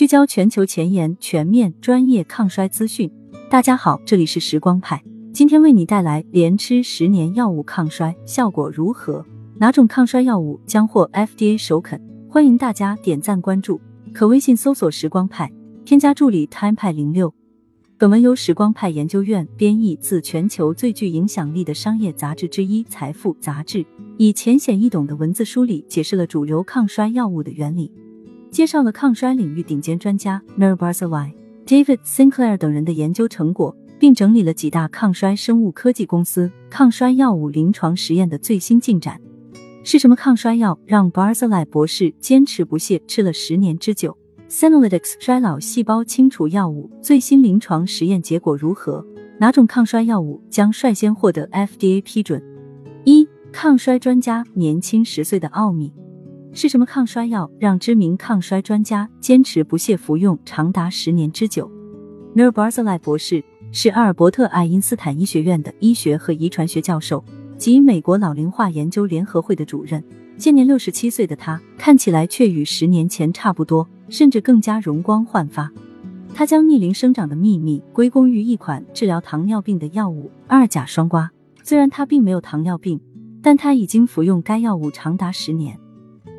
聚焦全球前沿、全面、专业抗衰资讯。大家好，这里是时光派，今天为你带来连吃十年药物抗衰效果如何？哪种抗衰药物将获 FDA 首肯？欢迎大家点赞关注，可微信搜索时光派，添加助理 time 派零六。本文由时光派研究院编译自全球最具影响力的商业杂志之一《财富》杂志，以浅显易懂的文字梳理解释了主流抗衰药物的原理，介绍了抗衰领域顶尖专家 m a r Barzilai、David Sinclair 等人的研究成果，并整理了几大抗衰生物科技公司抗衰药物临床实验的最新进展。是什么抗衰药让 Barzilai 博士坚持不懈吃了十年之久？Senolytics 衰老细胞清除药物最新临床实验结果如何？哪种抗衰药物将率先获得 FDA 批准？一、抗衰专家年轻十岁的奥秘是什么？抗衰药让知名抗衰专家坚持不懈服用长达十年之久。n e r Barzilai 博士是阿尔伯特爱因斯坦医学院的医学和遗传学教授及美国老龄化研究联合会的主任。现年六十七岁的他，看起来却与十年前差不多。甚至更加容光焕发。他将逆龄生长的秘密归功于一款治疗糖尿病的药物二甲双胍。虽然他并没有糖尿病，但他已经服用该药物长达十年。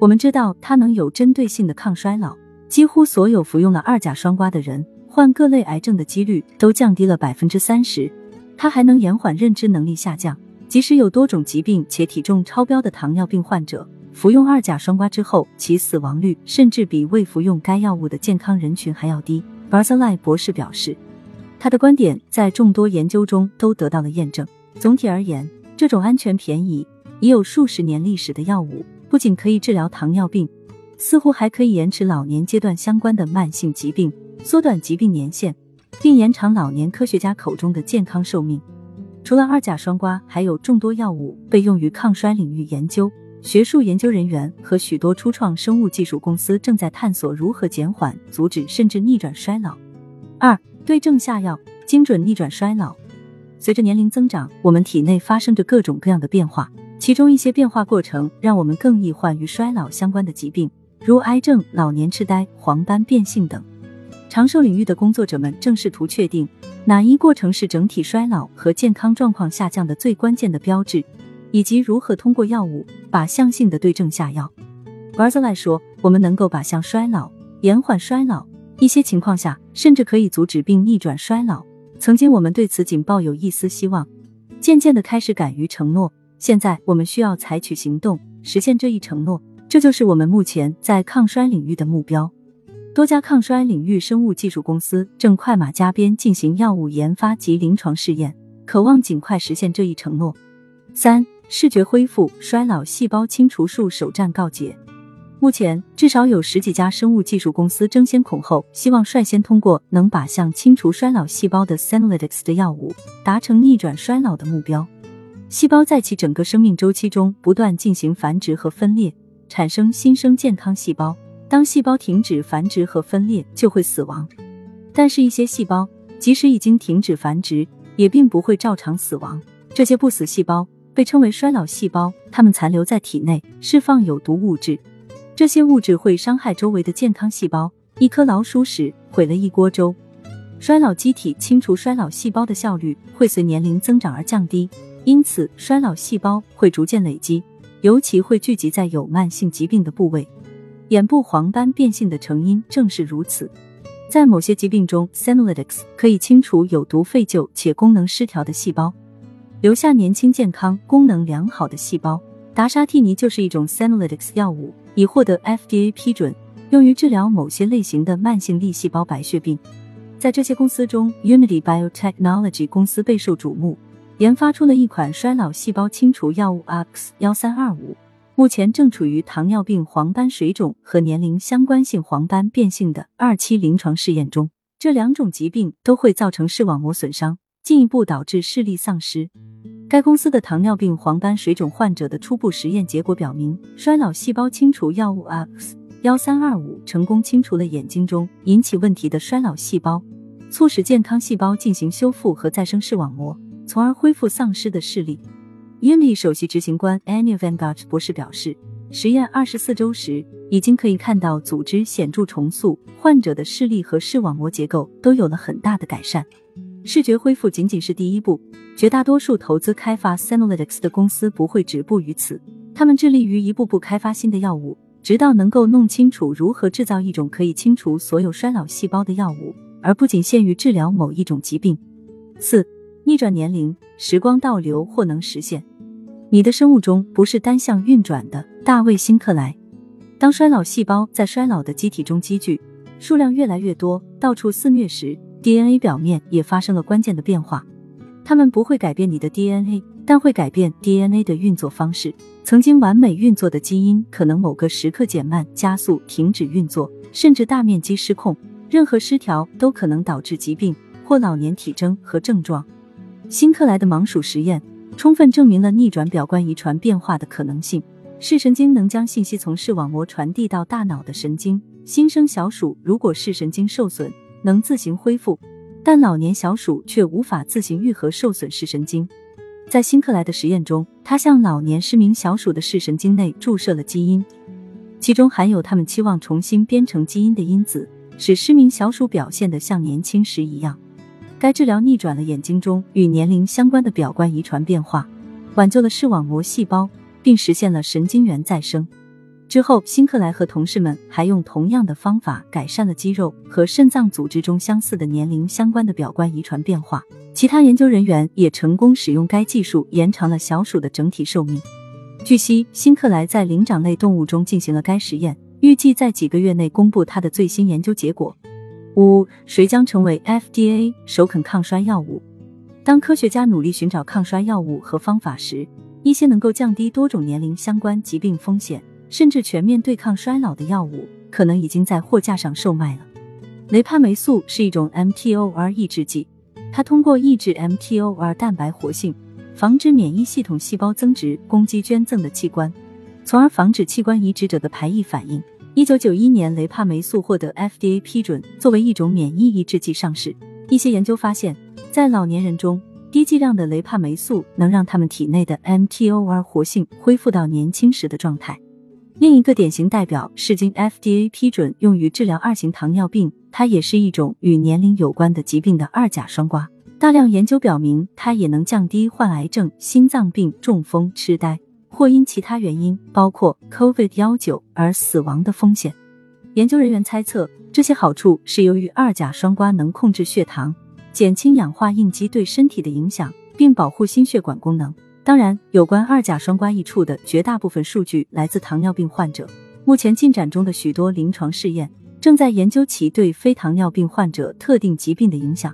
我们知道它能有针对性的抗衰老，几乎所有服用了二甲双胍的人患各类癌症的几率都降低了百分之三十。它还能延缓认知能力下降，即使有多种疾病且体重超标的糖尿病患者。服用二甲双胍之后，其死亡率甚至比未服用该药物的健康人群还要低。Barzilai 博士表示，他的观点在众多研究中都得到了验证。总体而言，这种安全、便宜、已有数十年历史的药物，不仅可以治疗糖尿病，似乎还可以延迟老年阶段相关的慢性疾病，缩短疾病年限，并延长老年科学家口中的健康寿命。除了二甲双胍，还有众多药物被用于抗衰领域研究。学术研究人员和许多初创生物技术公司正在探索如何减缓、阻止甚至逆转衰老。二、对症下药，精准逆转衰老。随着年龄增长，我们体内发生着各种各样的变化，其中一些变化过程让我们更易患与衰老相关的疾病，如癌症、老年痴呆、黄斑变性等。长寿领域的工作者们正试图确定哪一过程是整体衰老和健康状况下降的最关键的标志。以及如何通过药物靶向性的对症下药。b a r z i l a 说：“我们能够靶向衰老，延缓衰老，一些情况下甚至可以阻止并逆转衰老。曾经我们对此仅抱有一丝希望，渐渐的开始敢于承诺。现在我们需要采取行动，实现这一承诺。这就是我们目前在抗衰领域的目标。多家抗衰领域生物技术公司正快马加鞭进行药物研发及临床试验，渴望尽快实现这一承诺。”三。视觉恢复衰老细胞清除术首战告捷。目前，至少有十几家生物技术公司争先恐后，希望率先通过能靶向清除衰老细胞的 Senolytics 的药物，达成逆转衰老的目标。细胞在其整个生命周期中不断进行繁殖和分裂，产生新生健康细胞。当细胞停止繁殖和分裂，就会死亡。但是，一些细胞即使已经停止繁殖，也并不会照常死亡。这些不死细胞。被称为衰老细胞，它们残留在体内，释放有毒物质，这些物质会伤害周围的健康细胞。一颗老鼠屎毁了一锅粥。衰老机体清除衰老细胞的效率会随年龄增长而降低，因此衰老细胞会逐渐累积，尤其会聚集在有慢性疾病的部位。眼部黄斑变性的成因正是如此。在某些疾病中，Senolytics 可以清除有毒废旧且功能失调的细胞。留下年轻、健康、功能良好的细胞。达沙替尼就是一种 Senolytics 药物，已获得 FDA 批准，用于治疗某些类型的慢性粒细胞白血病。在这些公司中，Unity Biotechnology 公司备受瞩目，研发出了一款衰老细胞清除药物 X 幺三二五，目前正处于糖尿病黄斑水肿和年龄相关性黄斑变性的二期临床试验中。这两种疾病都会造成视网膜损伤。进一步导致视力丧失。该公司的糖尿病黄斑水肿患者的初步实验结果表明，衰老细胞清除药物 X 幺三二五成功清除了眼睛中引起问题的衰老细胞，促使健康细胞进行修复和再生视网膜，从而恢复丧失的视力。英利首席执行官 Annie Van Gogh 博士表示，实验二十四周时，已经可以看到组织显著重塑，患者的视力和视网膜结构都有了很大的改善。视觉恢复仅仅是第一步，绝大多数投资开发 Senolytics 的公司不会止步于此，他们致力于一步步开发新的药物，直到能够弄清楚如何制造一种可以清除所有衰老细胞的药物，而不仅限于治疗某一种疾病。四、逆转年龄，时光倒流或能实现。你的生物钟不是单向运转的，大卫·辛克莱。当衰老细胞在衰老的机体中积聚，数量越来越多，到处肆虐时，DNA 表面也发生了关键的变化。它们不会改变你的 DNA，但会改变 DNA 的运作方式。曾经完美运作的基因，可能某个时刻减慢、加速、停止运作，甚至大面积失控。任何失调都可能导致疾病或老年体征和症状。辛克莱的盲鼠实验。充分证明了逆转表观遗传变化的可能性。视神经能将信息从视网膜传递到大脑的神经。新生小鼠如果视神经受损，能自行恢复，但老年小鼠却无法自行愈合受损视神经。在辛克莱的实验中，他向老年失明小鼠的视神经内注射了基因，其中含有他们期望重新编程基因的因子，使失明小鼠表现得像年轻时一样。该治疗逆转了眼睛中与年龄相关的表观遗传变化，挽救了视网膜细胞，并实现了神经元再生。之后，辛克莱和同事们还用同样的方法改善了肌肉和肾脏组织中相似的年龄相关的表观遗传变化。其他研究人员也成功使用该技术延长了小鼠的整体寿命。据悉，辛克莱在灵长类动物中进行了该实验，预计在几个月内公布他的最新研究结果。五，谁将成为 FDA 首肯抗衰药物？当科学家努力寻找抗衰药物和方法时，一些能够降低多种年龄相关疾病风险，甚至全面对抗衰老的药物，可能已经在货架上售卖了。雷帕霉素是一种 mTOR 抑制剂，它通过抑制 mTOR 蛋白活性，防止免疫系统细胞增殖攻击捐赠的器官，从而防止器官移植者的排异反应。一九九一年，雷帕霉素获得 FDA 批准，作为一种免疫抑制剂上市。一些研究发现，在老年人中，低剂量的雷帕霉素能让他们体内的 mTOR 活性恢复到年轻时的状态。另一个典型代表是经 FDA 批准用于治疗二型糖尿病，它也是一种与年龄有关的疾病的二甲双胍。大量研究表明，它也能降低患癌症、心脏病、中风、痴呆。或因其他原因，包括 COVID 幺九而死亡的风险。研究人员猜测，这些好处是由于二甲双胍能控制血糖，减轻氧化应激对身体的影响，并保护心血管功能。当然，有关二甲双胍益处的绝大部分数据来自糖尿病患者。目前进展中的许多临床试验正在研究其对非糖尿病患者特定疾病的影响。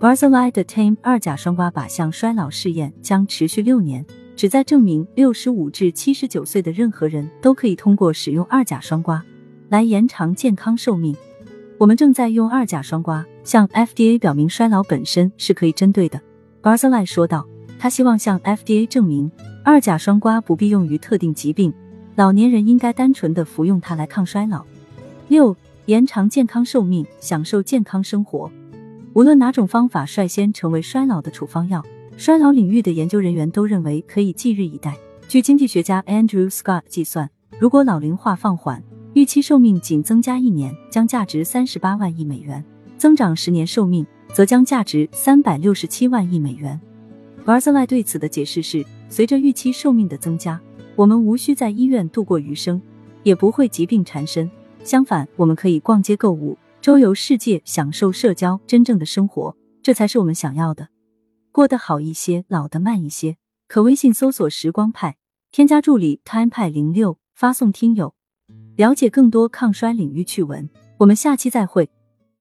Barzilai 的 Tame 二甲双胍靶向衰老试验将持续六年。旨在证明，六十五至七十九岁的任何人都可以通过使用二甲双胍来延长健康寿命。我们正在用二甲双胍向 FDA 表明衰老本身是可以针对的。Barzilai 说道，他希望向 FDA 证明二甲双胍不必用于特定疾病，老年人应该单纯的服用它来抗衰老。六，延长健康寿命，享受健康生活。无论哪种方法率先成为衰老的处方药。衰老领域的研究人员都认为可以继日以待。据经济学家 Andrew Scott 计算，如果老龄化放缓，预期寿命仅增加一年，将价值三十八万亿美元；增长十年寿命，则将价值三百六十七万亿美元。b a r z l 对此的解释是：随着预期寿命的增加，我们无需在医院度过余生，也不会疾病缠身。相反，我们可以逛街购物，周游世界，享受社交，真正的生活，这才是我们想要的。过得好一些，老得慢一些。可微信搜索“时光派”，添加助理 “time 派零六”，发送“听友”，了解更多抗衰领域趣闻。我们下期再会。